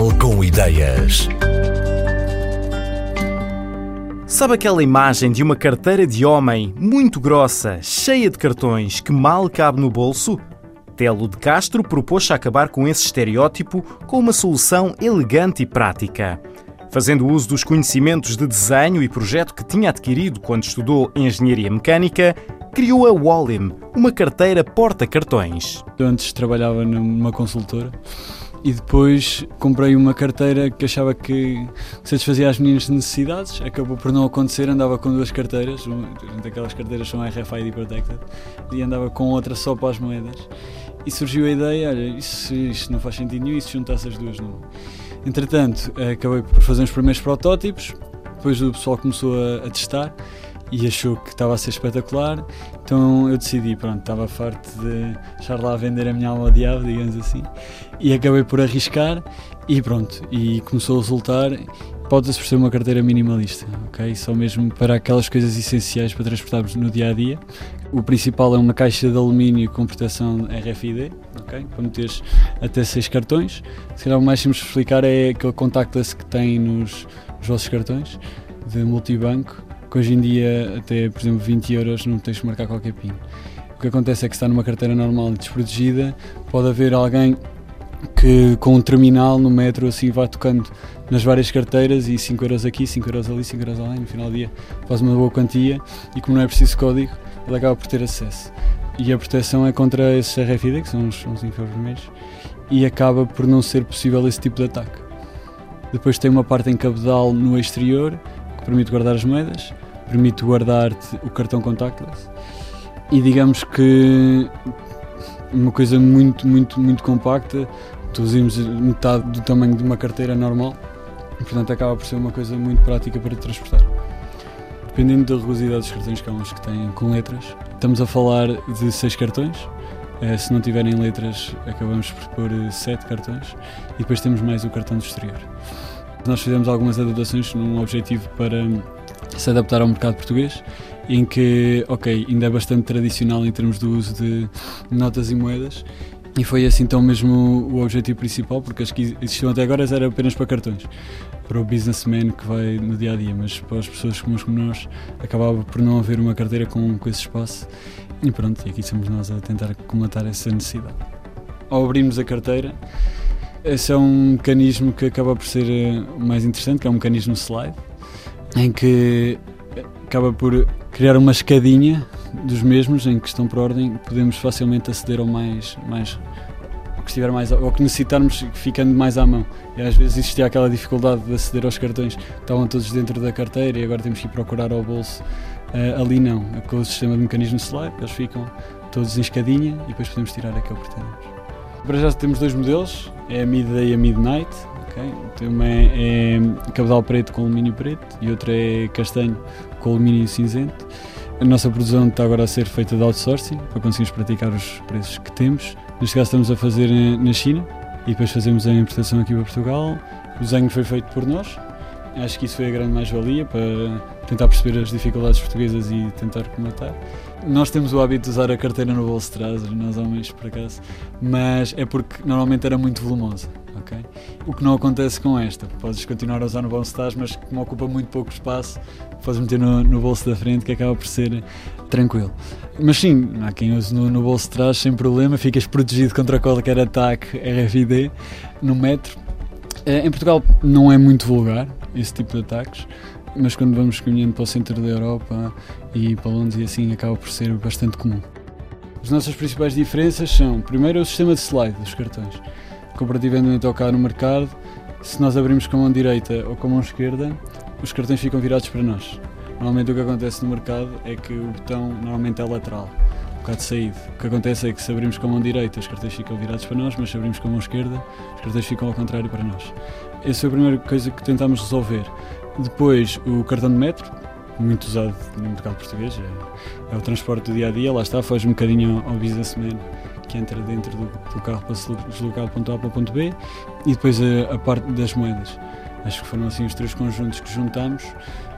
Portugal com ideias. Sabe aquela imagem de uma carteira de homem muito grossa, cheia de cartões, que mal cabe no bolso? Telo de Castro propôs-se acabar com esse estereótipo com uma solução elegante e prática. Fazendo uso dos conhecimentos de desenho e projeto que tinha adquirido quando estudou engenharia mecânica, criou a Wallim, uma carteira porta-cartões. Antes trabalhava numa consultora e depois comprei uma carteira que achava que satisfazia as minhas necessidades. Acabou por não acontecer, andava com duas carteiras, uma daquelas carteiras são RFID Protected, e andava com outra só para as moedas. E surgiu a ideia: olha, isso, isto não faz sentido nenhum, e se juntasse as duas não. Entretanto, acabei por fazer os primeiros protótipos, depois o pessoal começou a, a testar e achou que estava a ser espetacular, então eu decidi, pronto, estava farto de estar lá a vender a minha alma ao diabo, digamos assim, e acabei por arriscar e pronto, e começou a resultar. Pode-se ser uma carteira minimalista, ok? Só mesmo para aquelas coisas essenciais para transportarmos no dia a dia. O principal é uma caixa de alumínio com proteção RFID, ok? Para meteres até seis cartões. Se calhar o mais simples de explicar é aquele contactless que tem nos, nos vossos cartões de multibanco que hoje em dia, até por exemplo 20 euros, não tens de marcar qualquer PIN. O que acontece é que está numa carteira normal desprotegida, pode haver alguém que com um terminal no metro assim vai tocando nas várias carteiras e 5 euros aqui, 5 euros ali, 5 euros ali, no final do dia faz uma boa quantia e como não é preciso código, ele acaba por ter acesso. E a proteção é contra esses RFID, que são os, os infravermelhos, e acaba por não ser possível esse tipo de ataque. Depois tem uma parte em cabedal no exterior que permite guardar as moedas, permite guardar-te o cartão contactless e digamos que uma coisa muito, muito, muito compacta, usamos metade do tamanho de uma carteira normal, portanto acaba por ser uma coisa muito prática para transportar. Dependendo da rugosidade dos cartões, que há uns que têm com letras, estamos a falar de seis cartões, eh, se não tiverem letras, acabamos por pôr sete cartões e depois temos mais o cartão do exterior. Nós fizemos algumas adaptações num objetivo para se adaptar ao mercado português, em que, ok, ainda é bastante tradicional em termos do uso de notas e moedas, e foi assim então mesmo o objetivo principal, porque as que existiam até agora eram apenas para cartões, para o businessman que vai no dia a dia, mas para as pessoas comuns como nós acabava por não haver uma carteira com, com esse espaço. E pronto, e aqui somos nós a tentar comatar essa necessidade. Ao abrirmos a carteira, esse é um mecanismo que acaba por ser eh, mais interessante, que é um mecanismo slide, em que acaba por criar uma escadinha dos mesmos em que estão por ordem, podemos facilmente aceder ao mais, mais ao que estiver mais ou que necessitarmos ficando mais à mão. E às vezes existia aquela dificuldade de aceder aos cartões, estavam todos dentro da carteira e agora temos que ir procurar ao bolso. Uh, ali não, com o sistema de mecanismo slide, eles ficam todos em escadinha e depois podemos tirar aquele que pretendemos. Para já temos dois modelos, é a Midday e a Midnight. Okay? Então, uma é, é cabedal preto com alumínio preto e outra é castanho com alumínio cinzento. A nossa produção está agora a ser feita de outsourcing para conseguirmos praticar os preços que temos. Neste caso estamos a fazer na China e depois fazemos a importação aqui para Portugal. O desenho foi feito por nós. Acho que isso foi a grande mais-valia para tentar perceber as dificuldades portuguesas e tentar comatar. Nós temos o hábito de usar a carteira no bolso de trás, nós homens por acaso, mas é porque normalmente era muito volumosa. Okay? O que não acontece com esta. Podes continuar a usar no bolso de trás, mas como ocupa muito pouco espaço, podes meter no, no, bolso da frente, que acaba por ser tranquilo. Mas sim, há quem use no, no bolso de trás sem problema, ficas protegido contra qualquer ataque RFID no metro. Eh, em Portugal não é muito vulgar esse tipo de ataques, mas quando vamos caminhando para o centro da Europa e para Londres e assim acaba por ser bastante comum. As nossas principais diferenças são, primeiro, o sistema de slide dos cartões. Comparativamente ao cá no mercado, se nós abrimos com a mão direita ou com a mão esquerda, os cartões ficam virados para nós. Normalmente o que acontece no mercado é que o botão normalmente é lateral, bocado saído. O que acontece é que se abrimos com a mão direita, os cartões ficam virados para nós, mas se abrimos com a mão esquerda, os cartões ficam ao contrário para nós. Essa é a primeira coisa que tentámos resolver. Depois, o cartão de metro, muito usado no mercado português, é, é o transporte do dia a dia, lá está, foge um bocadinho ao businessman que entra dentro do, do carro para se deslocar do ponto A para o ponto B e depois a, a, parte das moedas. Acho que foram assim os três conjuntos que juntámos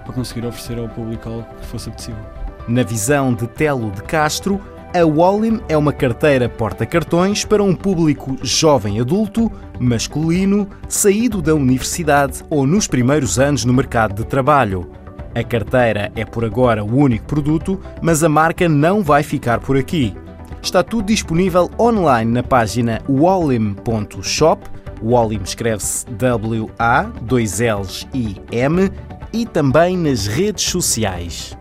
para conseguir oferecer ao público algo que fosse possível. Na visão de Telo de Castro, A Wallim é uma carteira porta-cartões para um público jovem adulto, masculino, saído da universidade ou nos primeiros anos no mercado de trabalho. A carteira é por agora o único produto, mas a marca não vai ficar por aqui. Está tudo disponível online na página wallim.shop. Wallim escreve-se W-A, dois L's e M, e também nas redes sociais.